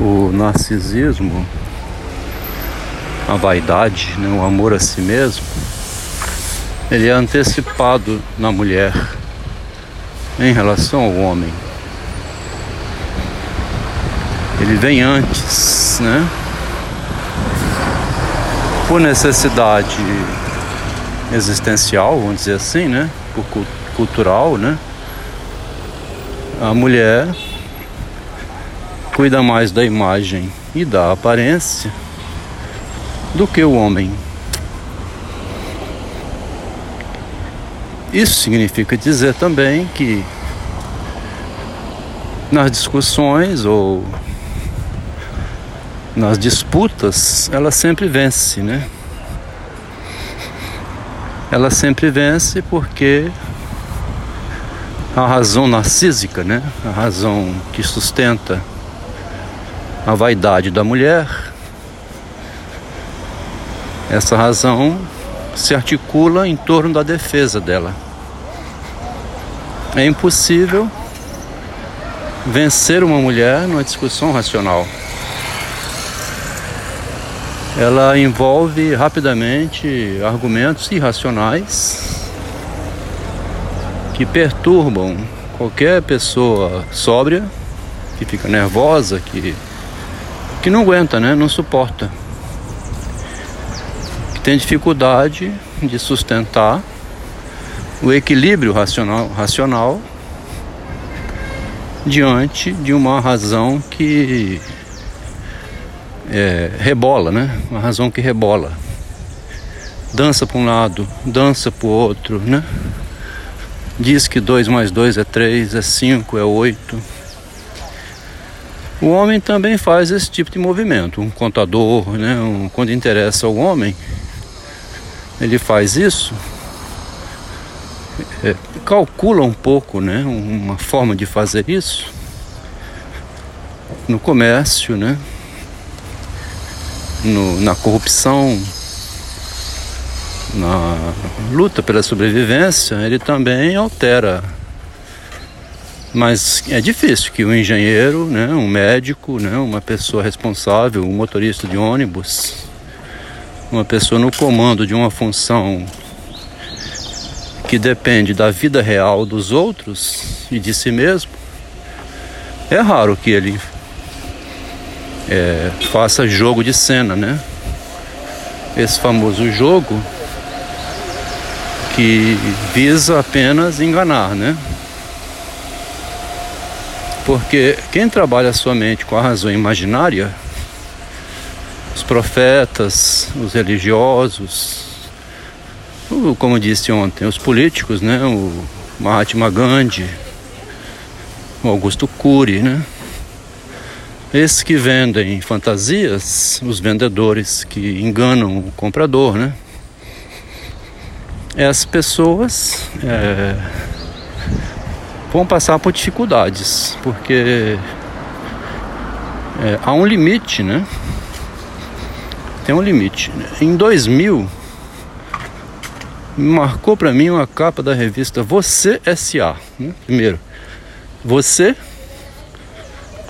o narcisismo, a vaidade, né, o amor a si mesmo, ele é antecipado na mulher em relação ao homem. Ele vem antes, né? Por necessidade existencial, vamos dizer assim, né? Por cultural, né? A mulher cuida mais da imagem e da aparência do que o homem. Isso significa dizer também que nas discussões ou nas disputas, ela sempre vence, né? Ela sempre vence porque a razão narcísica, né? A razão que sustenta a vaidade da mulher, essa razão se articula em torno da defesa dela. É impossível vencer uma mulher numa discussão racional. Ela envolve rapidamente argumentos irracionais que perturbam qualquer pessoa sóbria, que fica nervosa, que que não aguenta, né? Não suporta. Que tem dificuldade de sustentar o equilíbrio racional, racional diante de uma razão que é, rebola, né? Uma razão que rebola. Dança para um lado, dança para o outro, né? Diz que 2 mais 2 é 3, é 5, é 8 o homem também faz esse tipo de movimento. Um contador, né, um, quando interessa ao homem, ele faz isso, é, calcula um pouco, né, uma forma de fazer isso no comércio, né, no, na corrupção, na luta pela sobrevivência, ele também altera mas é difícil que um engenheiro, né, um médico, né, uma pessoa responsável, um motorista de ônibus, uma pessoa no comando de uma função que depende da vida real dos outros e de si mesmo, é raro que ele é, faça jogo de cena, né? Esse famoso jogo que visa apenas enganar, né? Porque quem trabalha somente com a razão imaginária, os profetas, os religiosos, como disse ontem, os políticos, né? O Mahatma Gandhi, o Augusto Cury, né? Esses que vendem fantasias, os vendedores que enganam o comprador, né? Essas pessoas é, vão passar por dificuldades, porque é, há um limite, né? Tem um limite. Em 2000, marcou para mim uma capa da revista Você S.A. Né? Primeiro, você,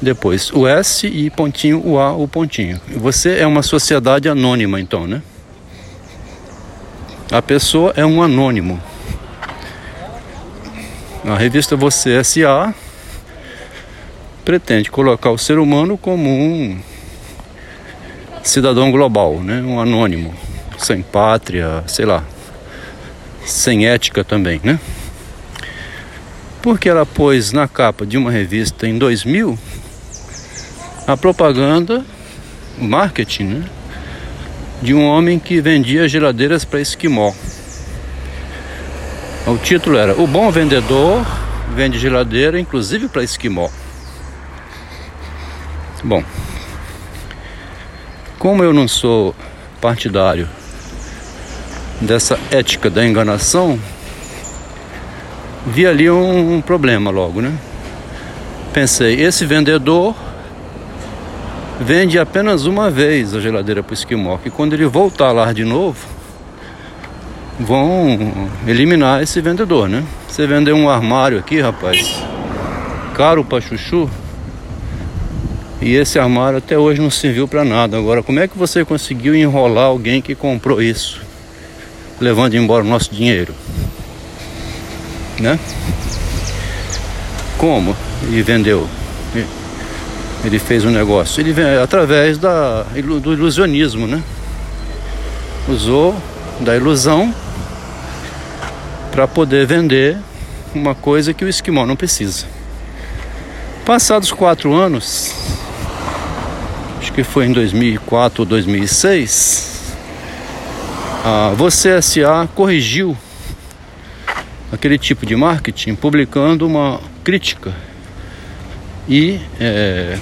depois o S e pontinho, o A, o pontinho. Você é uma sociedade anônima, então, né? A pessoa é um anônimo. A revista Você S.A. pretende colocar o ser humano como um cidadão global, né? um anônimo, sem pátria, sei lá, sem ética também, né? Porque ela pôs na capa de uma revista em 2000 a propaganda, o marketing, né? De um homem que vendia geladeiras para esquimó. O título era O Bom Vendedor Vende Geladeira, inclusive para esquimó. Bom, como eu não sou partidário dessa ética da enganação, vi ali um, problema logo, né? Pensei, esse vendedor vende apenas uma vez a geladeira para o esquimó, que quando ele voltar lá de novo, vão eliminar esse vendedor, né? Você vender um armário aqui, rapaz, caro para chuchu, E esse armário até hoje não serviu para nada. Agora, como é que você conseguiu enrolar alguém que comprou isso, levando embora o nosso dinheiro? Né? Como? Ele vendeu. Ele fez um negócio. Ele vem através da, do ilusionismo, né? Usou da ilusão para poder vender uma coisa que o esquimó não precisa. Passados quatro anos, acho que foi em 2004 ou 2006, a Você SA corrigiu aquele tipo de marketing publicando uma crítica e é,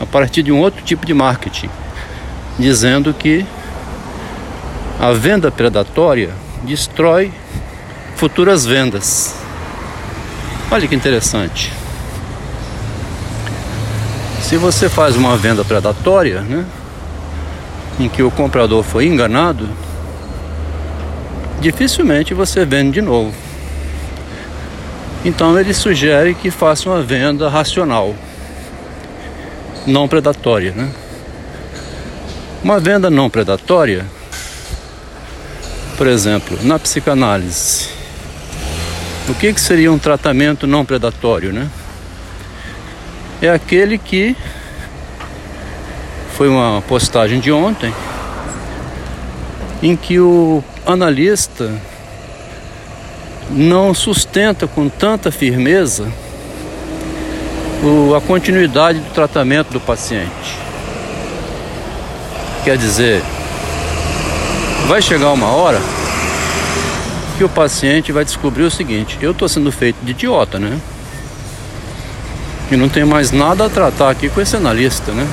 a partir de um outro tipo de marketing, dizendo que a venda predatória destrói futuras vendas. Olha que interessante. Se você faz uma venda predatória, né, em que o comprador foi enganado, dificilmente você vende de novo. Então ele sugere que faça uma venda racional, não predatória, né? Uma venda não predatória, por exemplo, na psicanálise, o que, que seria um tratamento não predatório, né? É aquele que foi uma postagem de ontem em que o analista não sustenta com tanta firmeza a continuidade do tratamento do paciente. Quer dizer, vai chegar uma hora que o paciente vai descobrir o seguinte: eu estou sendo feito de idiota, né? E não tem mais nada a tratar aqui com esse analista, né?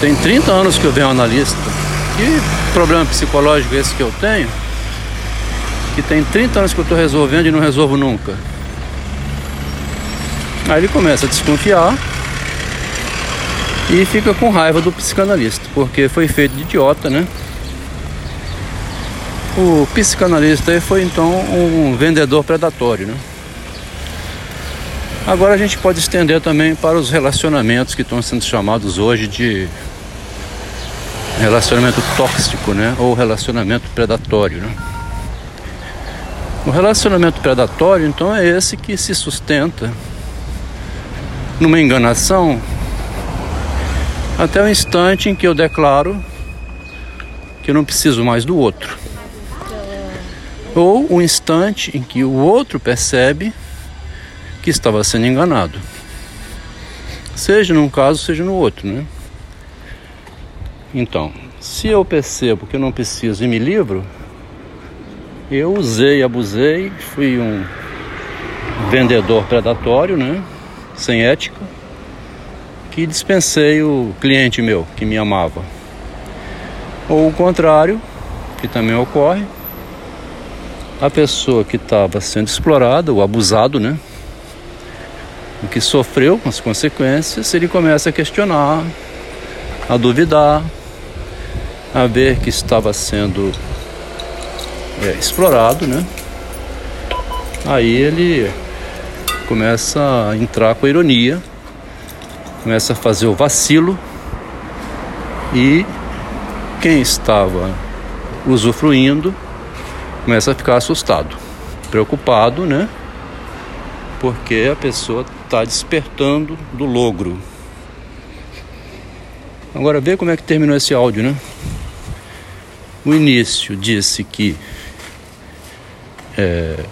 Tem 30 anos que eu venho analista. Que problema psicológico é esse que eu tenho? que tem 30 anos que eu estou resolvendo e não resolvo nunca. Aí ele começa a desconfiar e fica com raiva do psicanalista, porque foi feito de idiota, né? O psicanalista foi então um vendedor predatório, né? Agora a gente pode estender também para os relacionamentos que estão sendo chamados hoje de relacionamento tóxico, né? Ou relacionamento predatório, né? O relacionamento predatório, então, é esse que se sustenta numa enganação até o instante em que eu declaro que eu não preciso mais do outro. Ou o instante em que o outro percebe que estava sendo enganado. Seja num caso, seja no outro, né? Então, se eu percebo que eu não preciso e me livro, eu usei, abusei, fui um vendedor predatório, né? Sem ética, que dispensei o cliente meu que me amava. Ou o contrário, que também ocorre, a pessoa que estava sendo explorada, o abusado, né? O que sofreu com as consequências, ele começa a questionar, a duvidar, a ver que estava sendo é, explorado, né? Aí ele começa a entrar com a ironia, começa a fazer o vacilo e quem estava usufruindo começa a ficar assustado, preocupado, né? Porque a pessoa está despertando do logro. Agora vê como é que terminou esse áudio, né? O início disse que é,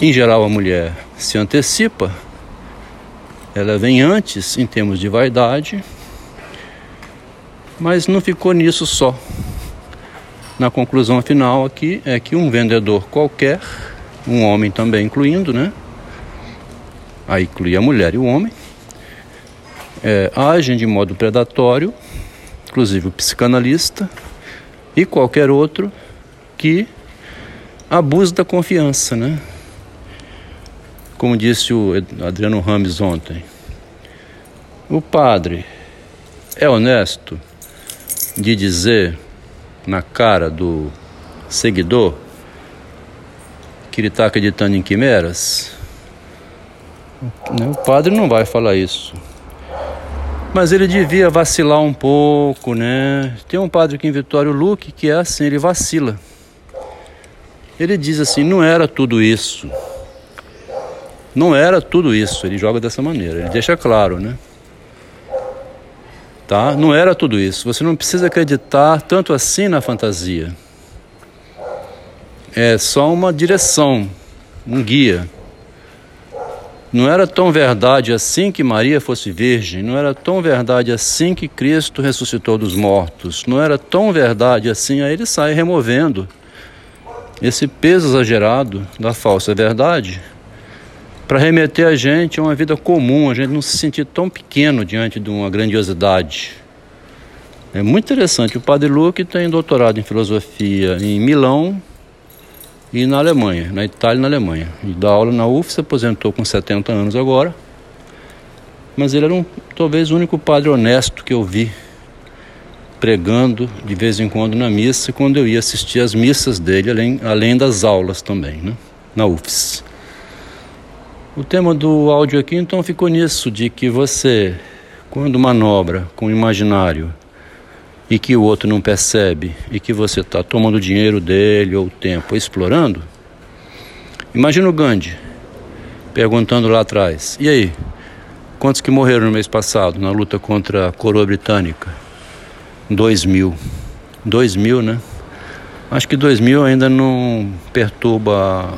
em geral, a mulher se antecipa, ela vem antes em termos de vaidade, mas não ficou nisso só. Na conclusão final aqui é que um vendedor qualquer, um homem também incluindo, né? Aí inclui a mulher e o homem, é, agem de modo predatório, inclusive o psicanalista e qualquer outro que abuso da confiança, né? Como disse o Adriano Rames ontem. O padre é honesto de dizer na cara do seguidor que ele está acreditando em quimeras? O padre não vai falar isso. Mas ele devia vacilar um pouco, né? Tem um padre aqui em Vitório Luque que é assim, ele vacila. Ele diz assim: não era tudo isso. Não era tudo isso. Ele joga dessa maneira. Ele deixa claro, né? Tá? Não era tudo isso. Você não precisa acreditar tanto assim na fantasia. É só uma direção, um guia. Não era tão verdade assim que Maria fosse virgem, não era tão verdade assim que Cristo ressuscitou dos mortos, não era tão verdade assim. Aí ele sai removendo esse peso exagerado da falsa verdade para remeter a gente a uma vida comum, a gente não se sentir tão pequeno diante de uma grandiosidade. É muito interessante. O Padre Luke tem doutorado em filosofia em Milão e na Alemanha, na Itália e na Alemanha. E dá aula na UF, se aposentou com 70 anos agora. Mas ele era um, talvez o único padre honesto que eu vi pregando de vez em quando na missa, quando eu ia assistir as missas dele, além, além das aulas também, né? na UFS. O tema do áudio aqui então ficou nisso, de que você, quando manobra com o imaginário e que o outro não percebe e que você está tomando o dinheiro dele ou o tempo explorando, imagina o Gandhi perguntando lá atrás: e aí, quantos que morreram no mês passado na luta contra a coroa britânica? Dois mil. Dois mil, né? Acho que dois mil ainda não perturba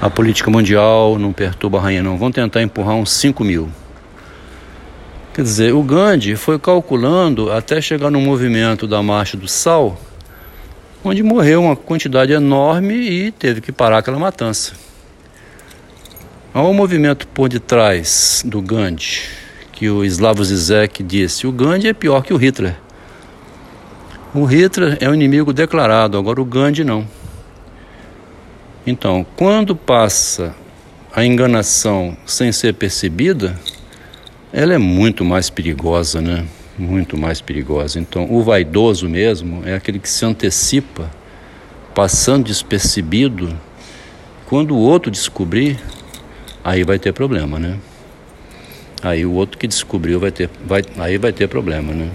a política mundial, não perturba a rainha, não. Vão tentar empurrar uns cinco mil. Quer dizer, o Gandhi foi calculando até chegar no movimento da Marcha do Sal, onde morreu uma quantidade enorme e teve que parar aquela matança. Há um movimento por detrás do Gandhi, que o Slavoj Zizek disse: o Gandhi é pior que o Hitler. O Hitler é o inimigo declarado, agora o Gandhi não. Então, quando passa a enganação sem ser percebida, ela é muito mais perigosa, né? Muito mais perigosa. Então, o vaidoso mesmo é aquele que se antecipa, passando despercebido. Quando o outro descobrir, aí vai ter problema, né? Aí o outro que descobriu vai ter, vai, aí vai ter problema, né?